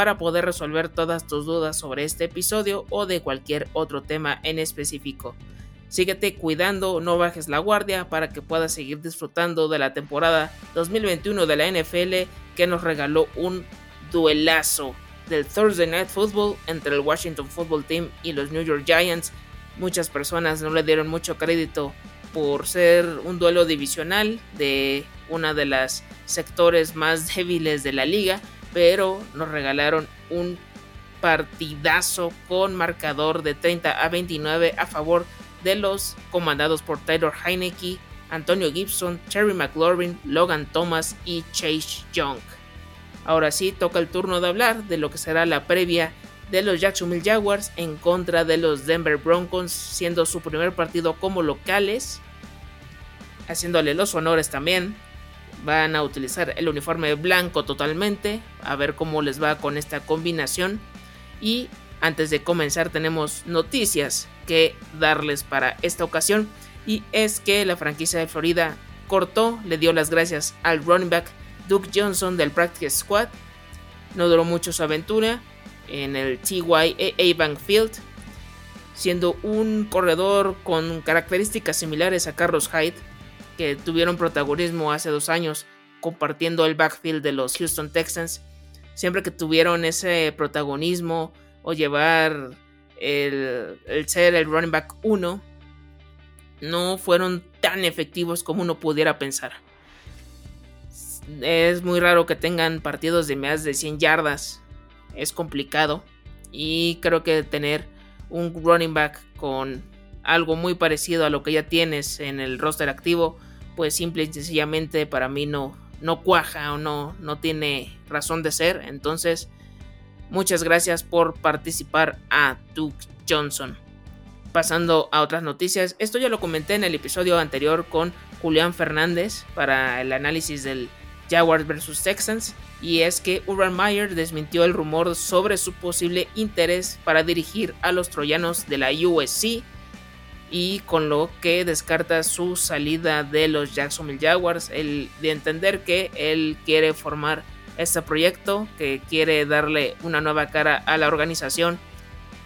para poder resolver todas tus dudas sobre este episodio o de cualquier otro tema en específico. Síguete cuidando, no bajes la guardia para que puedas seguir disfrutando de la temporada 2021 de la NFL que nos regaló un duelazo del Thursday Night Football entre el Washington Football Team y los New York Giants. Muchas personas no le dieron mucho crédito por ser un duelo divisional de una de las sectores más débiles de la liga, pero nos regalaron un partidazo con marcador de 30 a 29 a favor de los comandados por Taylor Heineke, Antonio Gibson, Terry McLaurin, Logan Thomas y Chase Young. Ahora sí, toca el turno de hablar de lo que será la previa de los Jacksonville Jaguars en contra de los Denver Broncos, siendo su primer partido como locales, haciéndole los honores también van a utilizar el uniforme blanco totalmente, a ver cómo les va con esta combinación. Y antes de comenzar tenemos noticias que darles para esta ocasión y es que la franquicia de Florida cortó, le dio las gracias al running back Duke Johnson del Practice Squad. No duró mucho su aventura en el TYA Bank Field, siendo un corredor con características similares a Carlos Hyde, que tuvieron protagonismo hace dos años compartiendo el backfield de los Houston Texans. Siempre que tuvieron ese protagonismo o llevar el, ser el running back 1, no fueron tan efectivos como uno pudiera pensar. Es muy raro que tengan partidos de más de 100 yardas. Es complicado. Y creo que tener un running back con algo muy parecido a lo que ya tienes en el roster activo pues simple y sencillamente para mí no, no cuaja o no, no tiene razón de ser. Entonces, muchas gracias por participar a Duke Johnson. Pasando a otras noticias, esto ya lo comenté en el episodio anterior con Julián Fernández para el análisis del Jaguars vs Texans y es que Urban Meyer desmintió el rumor sobre su posible interés para dirigir a los troyanos de la USC y con lo que descarta su salida de los Jacksonville Jaguars, el de entender que él quiere formar este proyecto, que quiere darle una nueva cara a la organización.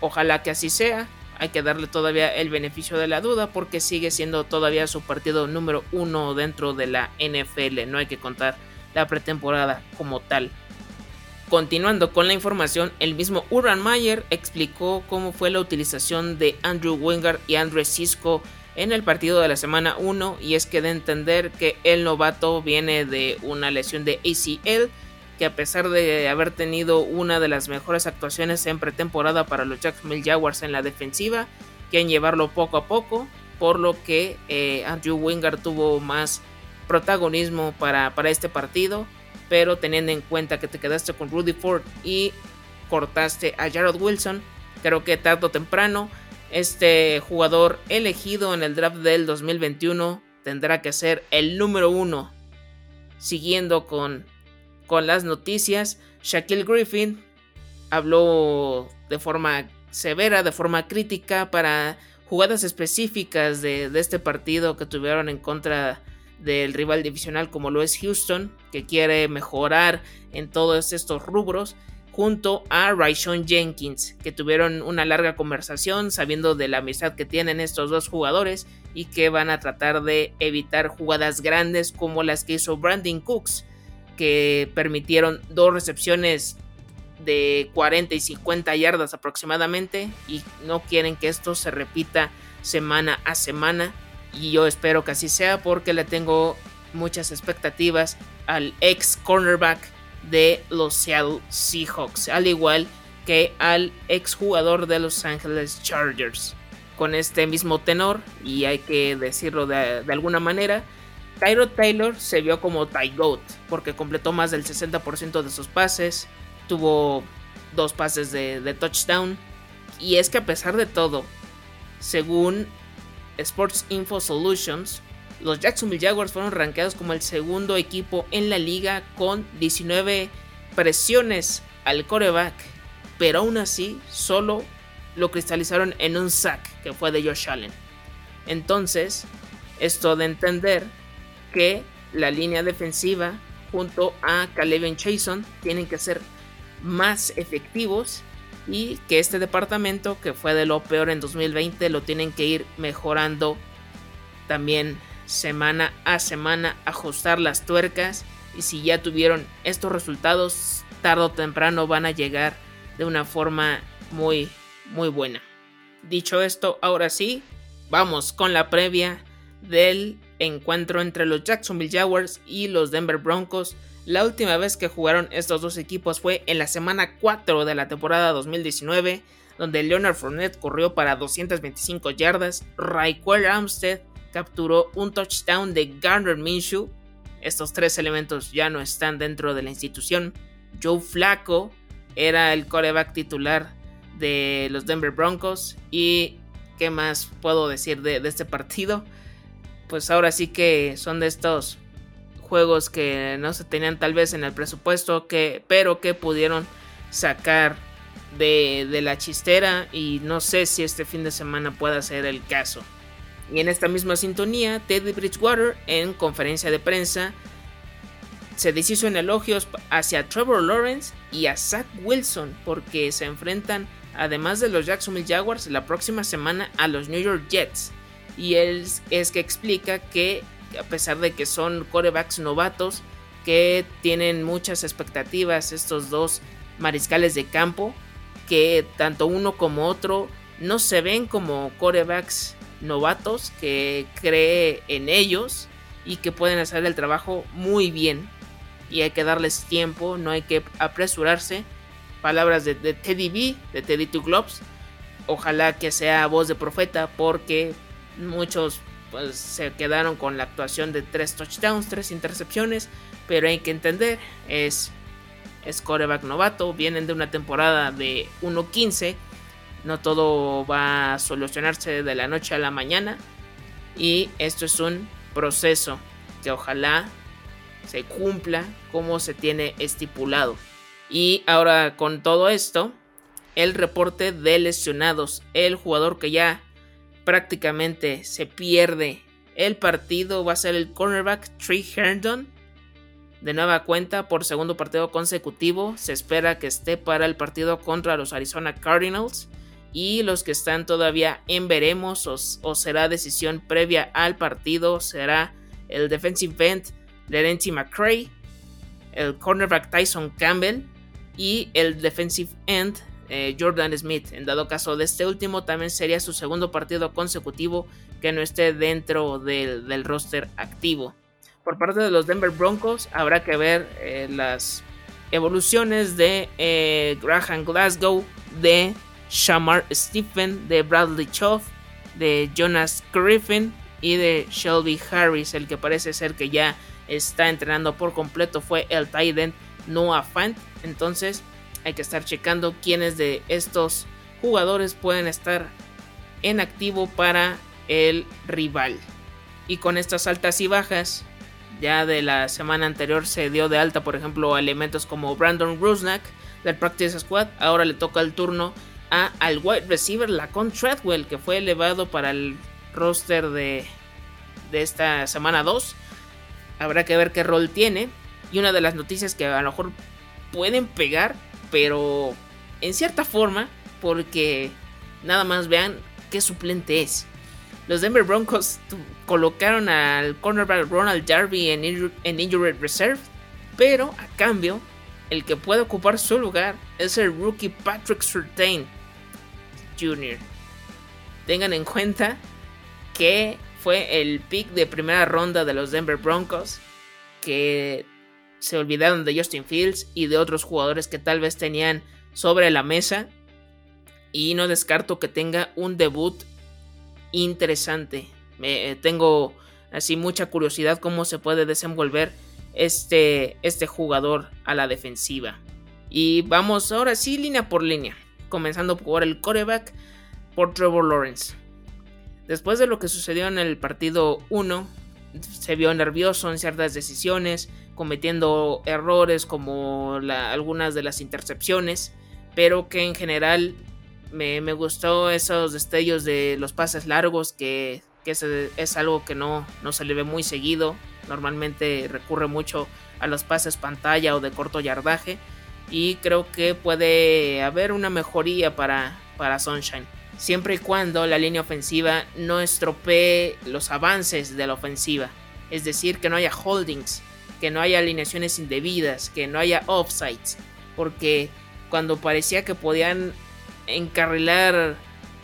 Ojalá que así sea. Hay que darle todavía el beneficio de la duda porque sigue siendo todavía su partido número uno dentro de la NFL. No hay que contar la pretemporada como tal. Continuando con la información, el mismo Urban Mayer explicó cómo fue la utilización de Andrew Wingard y Andrew Cisco en el partido de la semana 1 y es que de entender que el novato viene de una lesión de ACL que a pesar de haber tenido una de las mejores actuaciones en pretemporada para los Jacksonville Jaguars en la defensiva, quieren llevarlo poco a poco, por lo que eh, Andrew Wingard tuvo más protagonismo para, para este partido pero teniendo en cuenta que te quedaste con Rudy Ford y cortaste a Jared Wilson, creo que tarde o temprano este jugador elegido en el draft del 2021 tendrá que ser el número uno. Siguiendo con, con las noticias, Shaquille Griffin habló de forma severa, de forma crítica para jugadas específicas de, de este partido que tuvieron en contra del rival divisional como lo es Houston, que quiere mejorar en todos estos rubros, junto a Raishon Jenkins, que tuvieron una larga conversación sabiendo de la amistad que tienen estos dos jugadores y que van a tratar de evitar jugadas grandes como las que hizo Brandon Cooks, que permitieron dos recepciones de 40 y 50 yardas aproximadamente y no quieren que esto se repita semana a semana y yo espero que así sea porque le tengo muchas expectativas al ex cornerback de los Seattle Seahawks, al igual que al ex jugador de Los Angeles Chargers. Con este mismo tenor, y hay que decirlo de, alguna manera, Tyro Taylor se vio como Ty Goat, porque completó más del 60% de sus pases, tuvo dos pases de touchdown, Y es que a pesar de todo, según Sports Info Solutions, los Jacksonville Jaguars fueron rankeados como el segundo equipo en la liga con 19 presiones al coreback, pero aún así solo lo cristalizaron en un sack que fue de Josh Allen. Entonces, esto de entender que la línea defensiva junto a Caleb Chason tienen que ser más efectivos y que este departamento que fue de lo peor en 2020 lo tienen que ir mejorando también semana a semana, ajustar las tuercas y si ya tuvieron estos resultados tarde o temprano van a llegar de una forma muy muy buena. Dicho esto, ahora sí, vamos con la previa del encuentro entre los Jacksonville Jaguars y los Denver Broncos. La última vez que jugaron estos dos equipos fue en la semana 4 de la temporada 2019, donde Leonard Fournette corrió para 225 yardas, Raquel Armstead capturó un touchdown de Garner Minshew. Estos tres elementos ya no están dentro de la institución. Joe Flacco era el coreback titular de los Denver Broncos. Y qué más puedo decir de, este partido. Pues ahora sí que son de estos juegos que no se tenían tal vez en el presupuesto, que, pero que pudieron sacar de, de, la chistera y no sé si este fin de semana pueda ser el caso. Y en esta misma sintonía, Teddy Bridgewater en conferencia de prensa se deshizo en elogios hacia Trevor Lawrence y a Zach Wilson porque se enfrentan además de los Jacksonville Jaguars, la próxima semana a los New York Jets. Y él es que explica que a pesar de que son corebacks novatos, que tienen muchas expectativas estos dos mariscales de campo, que tanto uno como otro no se ven como corebacks novatos, que cree en ellos y que pueden hacer el trabajo muy bien. Y hay que darles tiempo, no hay que apresurarse palabras de, Teddy B, de Teddy Two Globes. Ojalá que sea voz de profeta porque muchos pues, se quedaron con la actuación de tres touchdowns, tres intercepciones, pero hay que entender, es, es coreback novato, vienen de una temporada de 1-15, no todo va a solucionarse de la noche a la mañana y esto es un proceso que ojalá se cumpla como se tiene estipulado. Y ahora con todo esto, el reporte de lesionados, el jugador que ya prácticamente se pierde el partido va a ser el cornerback Trey Herndon. De nueva cuenta por segundo partido consecutivo, se espera que esté para el partido contra los Arizona Cardinals. Y los que están todavía en veremos o, será decisión previa al partido será el defensive end Laurenti McCray, el cornerback Tyson Campbell y el defensive end eh, Jordan Smith. En dado caso de este último, también sería su segundo partido consecutivo que no esté dentro del, roster activo. Por parte de los Denver Broncos, habrá que ver eh, las evoluciones de eh, Graham Glasgow, de Shamar Stephen, de Bradley Choff, de Jonas Griffin y de Shelby Harris. El que parece ser que ya está entrenando por completo fue el Titan Noah Fant entonces hay que estar checando quiénes de estos jugadores pueden estar en activo para el rival. Y con estas altas y bajas, ya de la semana anterior se dio de alta, por ejemplo, elementos como Brandon Rusnak del Practice Squad. Ahora le toca el turno a, al wide receiver Lacon Treadwell, que fue elevado para el roster de, de esta semana 2. Habrá que ver qué rol tiene. Y una de las noticias que a lo mejor pueden pegar, pero en cierta forma, porque nada más vean qué suplente es. Los Denver Broncos colocaron al cornerback Ronald Jarvie en, en Injured Reserve, pero a cambio, el que puede ocupar su lugar es el rookie Patrick Surtain Jr. Tengan en cuenta que fue el pick de primera ronda de los Denver Broncos, que se olvidaron de Justin Fields y de otros jugadores que tal vez tenían sobre la mesa. Y no descarto que tenga un debut interesante. Eh, tengo así mucha curiosidad cómo se puede desenvolver este, este jugador a la defensiva. Y vamos ahora sí línea por línea. comenzando por el coreback, por Trevor Lawrence. Después de lo que sucedió en el partido 1, se vio nervioso en ciertas decisiones, cometiendo errores como algunas de las intercepciones, pero que en general me, gustó esos destellos de los pases largos, que, es, algo que no, no se le ve muy seguido. Normalmente recurre mucho a los pases pantalla o de corto yardaje. Y creo que puede haber una mejoría para, para Sunshine. Siempre y cuando la línea ofensiva no estropee los avances de la ofensiva. Es decir, que no haya holdings, que no haya alineaciones indebidas, que no haya offsides. Porque cuando parecía que podían encarrilar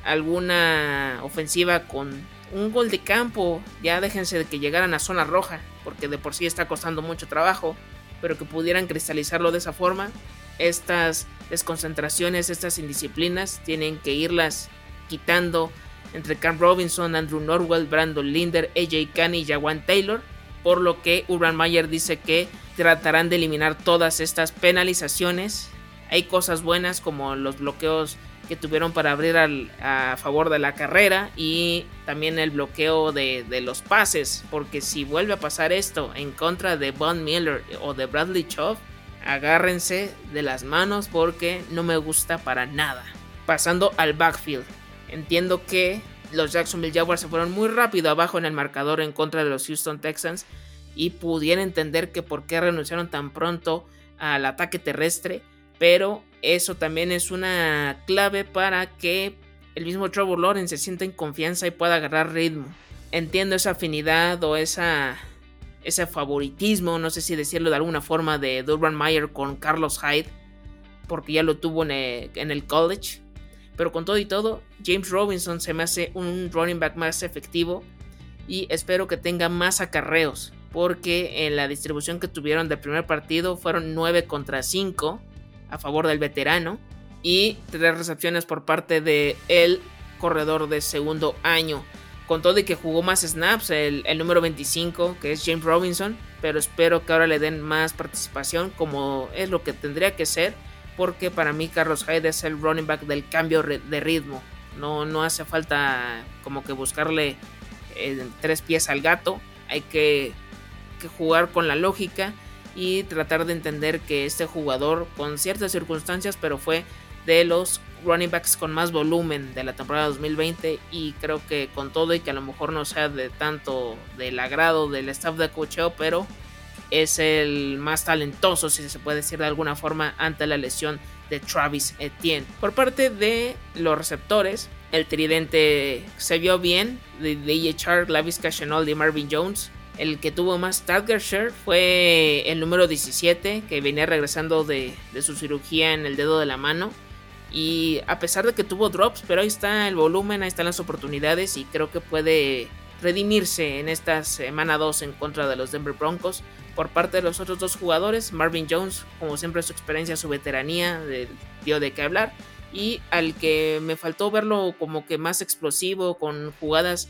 alguna ofensiva con un gol de campo, ya déjense de que llegaran a zona roja, porque de por sí está costando mucho trabajo, pero que pudieran cristalizarlo de esa forma, estas desconcentraciones, estas indisciplinas, tienen que irlas quitando entre Cam Robinson, Andrew Norwell, Brandon Linder, AJ Canny y Jawan Taylor, por lo que Urban Meyer dice que tratarán de eliminar todas estas penalizaciones. Hay cosas buenas como los bloqueos que tuvieron para abrir a favor de la carrera y también el bloqueo de, los pases, porque si vuelve a pasar esto en contra de Von Miller o de Bradley Chubb, agárrense de las manos porque no me gusta para nada. Pasando al backfield, entiendo que los Jacksonville Jaguars se fueron muy rápido abajo en el marcador en contra de los Houston Texans y pudiera entender que por qué renunciaron tan pronto al ataque terrestre, pero eso también es una clave para que el mismo Trevor Lawrence se sienta en confianza y pueda agarrar ritmo. Entiendo esa afinidad o esa, ese favoritismo, no sé si decirlo de alguna forma, de Durban Meyer con Carlos Hyde, porque ya lo tuvo en el, college. Pero con todo y todo, James Robinson se me hace un running back más efectivo y espero que tenga más acarreos, porque en la distribución que tuvieron del primer partido fueron 9 contra 5 a favor del veterano y tres recepciones por parte de el corredor de segundo año. Con todo y que jugó más snaps, el, número 25, que es James Robinson, pero espero que ahora le den más participación, como es lo que tendría que ser, porque para mí Carlos Hyde es el running back del cambio de ritmo. No, no hace falta como que buscarle eh, tres pies al gato, hay que, que jugar con la lógica y tratar de entender que este jugador con ciertas circunstancias pero fue de los running backs con más volumen de la temporada 2020 y creo que con todo y que a lo mejor no sea de tanto del agrado del staff de cocheo pero es el más talentoso si se puede decir de alguna forma ante la lesión de Travis Etienne. Por parte de los receptores, el tridente se vio bien de DJ Chark, Lavis Cashenol y Marvin Jones el que tuvo más target share fue el número 17, que venía regresando de, su cirugía en el dedo de la mano. Y a pesar de que tuvo drops, pero ahí está el volumen, ahí están las oportunidades y creo que puede redimirse en esta semana 2 en contra de los Denver Broncos. Por parte de los otros dos jugadores, Marvin Jones, como siempre su experiencia, su veteranía, dio de qué hablar. Y al que me faltó verlo como que más explosivo, con jugadas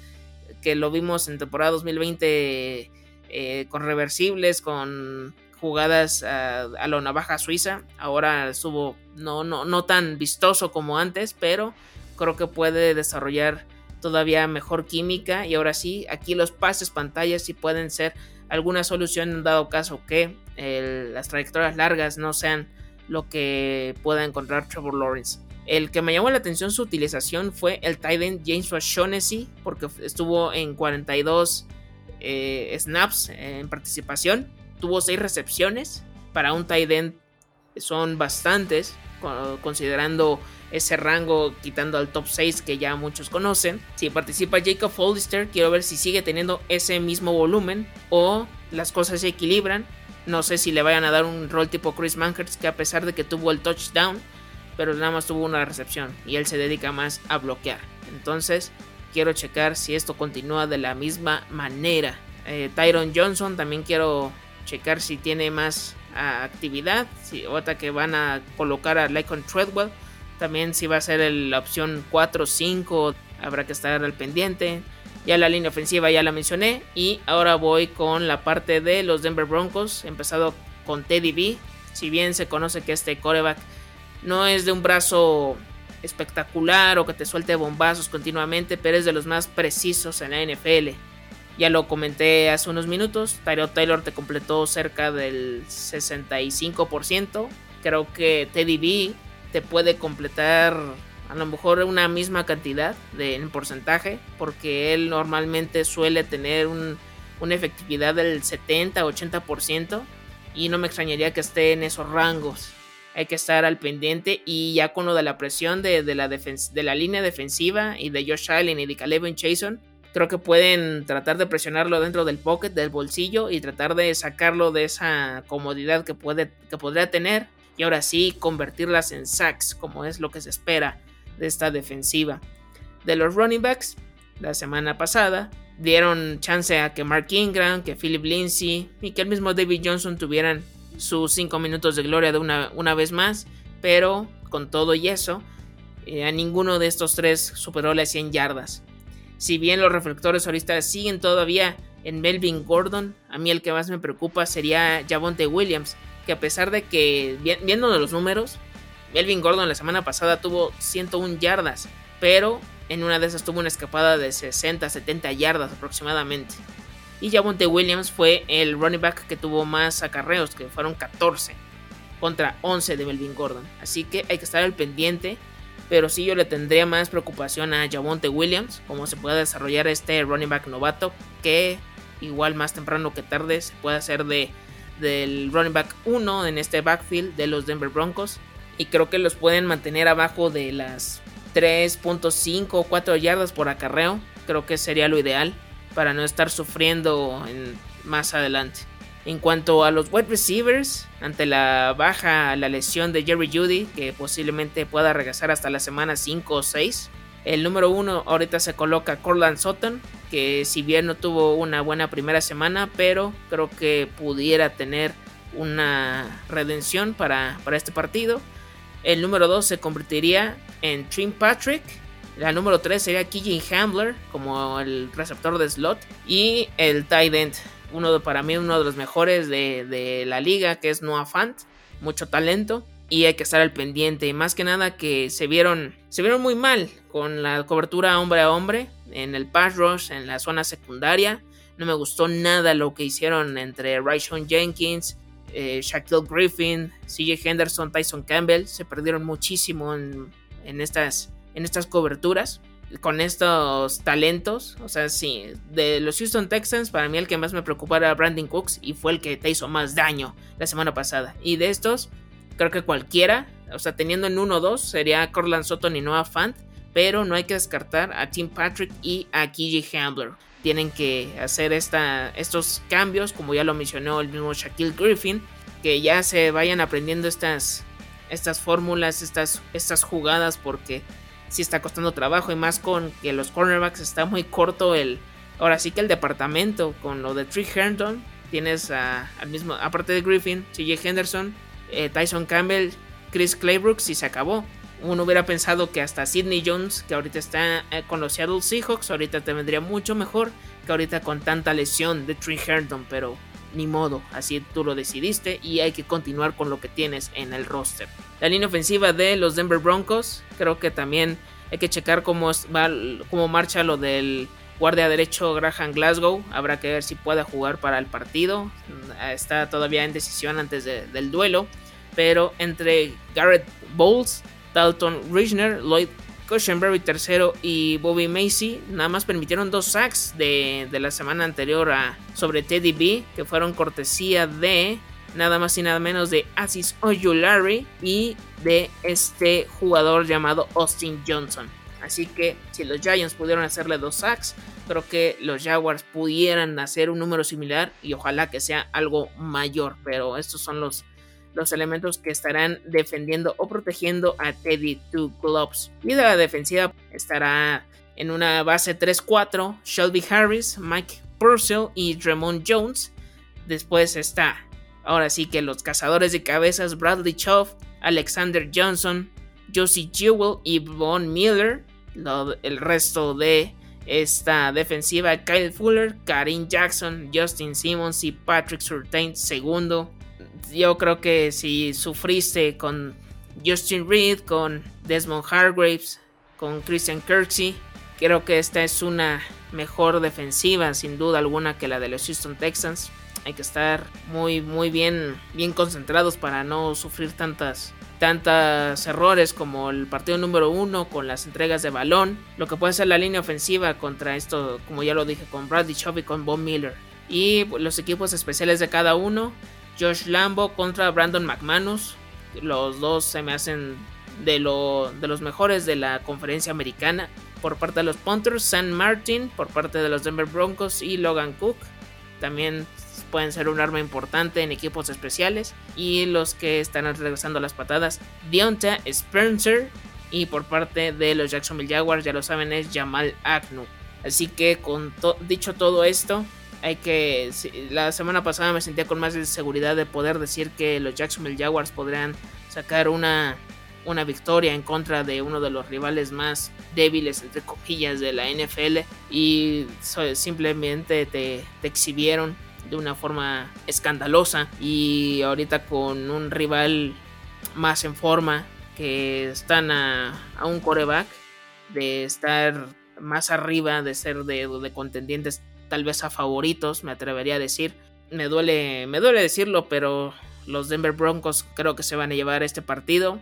que lo vimos en temporada 2020 eh, con reversibles, con jugadas a, la navaja suiza. Ahora estuvo no, no, no tan vistoso como antes, pero creo que puede desarrollar todavía mejor química. Y ahora sí, aquí los pases pantallas sí pueden ser alguna solución dado caso que las trayectorias largas no sean lo que pueda encontrar Trevor Lawrence. El que me llamó la atención su utilización fue el tight end James O'Shaughnessy, porque estuvo en 42 eh, snaps en participación. Tuvo 6 recepciones. Para un tight end son bastantes, considerando ese rango, quitando al top 6 que ya muchos conocen. Si participa Jacob Hollister, quiero ver si sigue teniendo ese mismo volumen o las cosas se equilibran. No sé si le vayan a dar un rol tipo Chris Mankers, que a pesar de que tuvo el touchdown, pero nada más tuvo una recepción y él se dedica más a bloquear. Entonces, quiero checar si esto continúa de la misma manera. Eh, Tyron Johnson también quiero checar si tiene más actividad. Si otra que van a colocar a Lycon Treadwell. También si va a ser la opción 4 5, habrá que estar al pendiente. Ya la línea ofensiva ya la mencioné. Y ahora voy con la parte de los Denver Broncos. Empezado con Teddy B. Si bien se conoce que este coreback no es de un brazo espectacular o que te suelte bombazos continuamente, pero es de los más precisos en la NFL. Ya lo comenté hace unos minutos, Tyrell Taylor te completó cerca del 65%. Creo que Teddy B te puede completar a lo mejor una misma cantidad de, en porcentaje, porque él normalmente suele tener una efectividad del 70-80% y no me extrañaría que esté en esos rangos. Hay que estar al pendiente y ya con lo de la presión de, la, de la línea defensiva y de Josh Allen y de Caleb Chason, creo que pueden tratar de presionarlo dentro del pocket, del bolsillo y tratar de sacarlo de esa comodidad que, puede, que podría tener y ahora sí convertirlas en sacks como es lo que se espera de esta defensiva. De los running backs, la semana pasada dieron chance a que Mark Ingram, que Philip Lindsay y que el mismo David Johnson tuvieran sus 5 minutos de gloria de una, una, vez más, pero con todo y eso, eh, a ninguno de estos tres superó las 100 yardas. Si bien los reflectores ahorita siguen todavía en Melvin Gordon, a mí el que más me preocupa sería Javonte Williams, que a pesar de que, viendo los números, Melvin Gordon la semana pasada tuvo 101 yardas, pero en una de esas tuvo una escapada de 60, 70 yardas aproximadamente. Y Javonte Williams fue el running back que tuvo más acarreos, que fueron 14 contra 11 de Melvin Gordon. Así que hay que estar al pendiente. Pero sí yo le tendría más preocupación a Javonte Williams, cómo se puede desarrollar este running back novato, que igual más temprano que tarde se puede hacer de, del running back 1 en este backfield de los Denver Broncos. Y creo que los pueden mantener abajo de las 3.5 o 4 yardas por acarreo. Creo que sería lo ideal para no estar sufriendo más adelante. En cuanto a los wide receivers, ante la baja, la lesión de Jerry Judy, que posiblemente pueda regresar hasta la semana 5 o 6, el número 1 ahorita se coloca Corland Sutton, que si bien no tuvo una buena primera semana, pero creo que pudiera tener una redención para, para este partido. El número 2 se convertiría en Trim Patrick. La número 3 sería Kijin Hambler como el receptor de slot. Y el tight end, uno de, para mí uno de los mejores de, la liga, que es Noah Fant. Mucho talento y hay que estar al pendiente. Más que nada que se vieron, se vieron muy mal con la cobertura hombre a hombre en el pass rush, en la zona secundaria. No me gustó nada lo que hicieron entre Rayshon Jenkins, eh, Shaquille Griffin, CJ Henderson, Tyson Campbell se perdieron muchísimo en, estas, en estas coberturas con estos talentos. O sea, sí, de los Houston Texans, para mí el que más me preocupaba era Brandon Cooks y fue el que te hizo más daño la semana pasada. Y de estos, creo que cualquiera, o sea, teniendo en 1-2 sería Corland Sutton y Noah Fant, pero no hay que descartar a Tim Patrick y a KJ Hambler tienen que hacer esta, estos cambios, como ya lo mencionó el mismo Shaquille Griffin, que ya se vayan aprendiendo estas, estas fórmulas, estas, estas jugadas, porque sí está costando trabajo y más con que los cornerbacks está muy corto el, ahora sí que el departamento con lo de Trick Herndon, tienes al mismo, aparte de Griffin, CJ Henderson, eh, Tyson Campbell, Chris Claybrooks y se acabó. Uno hubiera pensado que hasta Sidney Jones, que ahorita está eh, con los Seattle Seahawks, ahorita te vendría mucho mejor que ahorita con tanta lesión de Tree Herndon, pero ni modo, así tú lo decidiste y hay que continuar con lo que tienes en el roster. La línea ofensiva de los Denver Broncos, creo que también hay que checar cómo, cómo marcha lo del guardia derecho Graham Glasgow. Habrá que ver si puede jugar para el partido. Está todavía en decisión antes del duelo. Pero entre Garrett Bowles Dalton Richner, Lloyd Cushenberry tercero y Bobby Macy nada más permitieron dos sacks de, la semana anterior a, sobre Teddy B, que fueron cortesía de nada más y nada menos de Asis Ojulari y de este jugador llamado Austin Johnson. Así que si los Giants pudieron hacerle dos sacks, creo que los Jaguars pudieran hacer un número similar y ojalá que sea algo mayor. Pero estos son los los elementos que estarán defendiendo o protegiendo a Teddy Two Gloves. Y la defensiva estará en una base 3-4 Shelby Harris, Mike Purcell y Dremont Jones. Después está, ahora sí que los cazadores de cabezas Bradley Choff, Alexander Johnson, Josie Jewell y Von Miller. El resto de esta defensiva Kyle Fuller, Karim Jackson, Justin Simmons y Patrick Surtain segundo yo creo que si sufriste con Justin Reed, con Desmond Hargraves, con Christian Kirksey. Creo que esta es una mejor defensiva, sin duda alguna, que la de los Houston Texans. Hay que estar muy, muy bien, bien concentrados para no sufrir tantas, tantos errores como el partido número uno con las entregas de balón. Lo que puede ser la línea ofensiva contra esto, como ya lo dije, con Bradley Chubb y con Von Miller. Y los equipos especiales de cada uno. Josh Lambo contra Brandon McManus. Los dos se me hacen de, lo, de los mejores de la conferencia americana. Por parte de los Punters, San Martin. Por parte de los Denver Broncos y Logan Cook. También pueden ser un arma importante en equipos especiales. Y los que están regresando las patadas, Deonta Spencer. Y por parte de los Jacksonville Jaguars, ya lo saben, es Jamal Agnew. Así que con dicho todo esto, hay que la semana pasada me sentía con más seguridad de poder decir que los Jacksonville Jaguars podrían sacar una una victoria en contra de uno de los rivales más débiles entre comillas de la NFL y simplemente te, te exhibieron de una forma escandalosa y ahorita con un rival más en forma que están a, un coreback de estar más arriba de ser de, de, contendientes tal vez a favoritos me atrevería a decir. Me duele me duele decirlo pero los Denver Broncos creo que se van a llevar este partido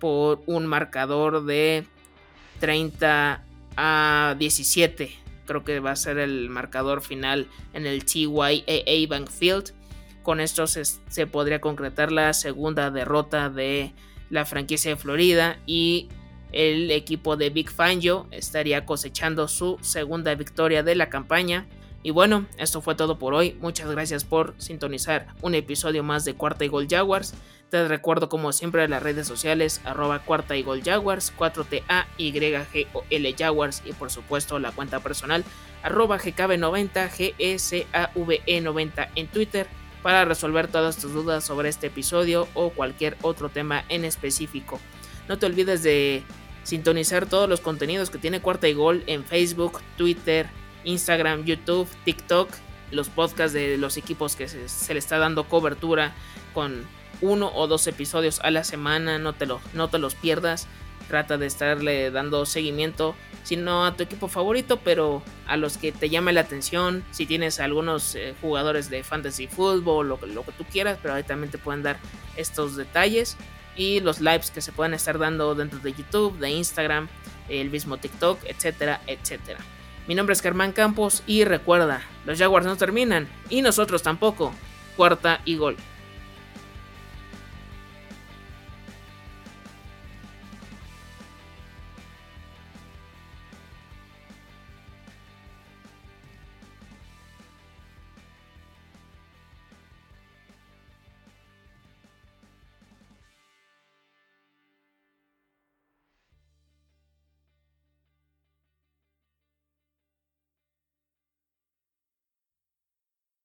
por un marcador de 30 a 17 creo que va a ser el marcador final en el TYAA Bank Field. Con esto se, podría concretar la segunda derrota de la franquicia de Florida y el equipo de Big Fangio estaría cosechando su segunda victoria de la campaña. Y bueno, esto fue todo por hoy. Muchas gracias por sintonizar un episodio más de Cuarta y Gol Jaguars. Te recuerdo como siempre las redes sociales arroba cuarta y gol jaguars, 4TA YGOL jaguars y por supuesto la cuenta personal arroba GKB90 GSAVE90 en Twitter para resolver todas tus dudas sobre este episodio o cualquier otro tema en específico. No te olvides de sintonizar todos los contenidos que tiene Cuarta y Gol en Facebook, Twitter, Instagram, YouTube, TikTok, los podcasts de los equipos que se, le está dando cobertura con uno o dos episodios a la semana, no te, lo, no te los pierdas. Trata de estarle dando seguimiento, si no a tu equipo favorito, pero a los que te llame la atención. Si tienes algunos eh, jugadores de fantasy fútbol, lo, lo que tú quieras, pero ahí también te pueden dar estos detalles. Y los lives que se pueden estar dando dentro de YouTube, de Instagram, el mismo TikTok, etcétera, etcétera. Mi nombre es Germán Campos y recuerda, los Jaguars no terminan y nosotros tampoco. Cuarta y gol.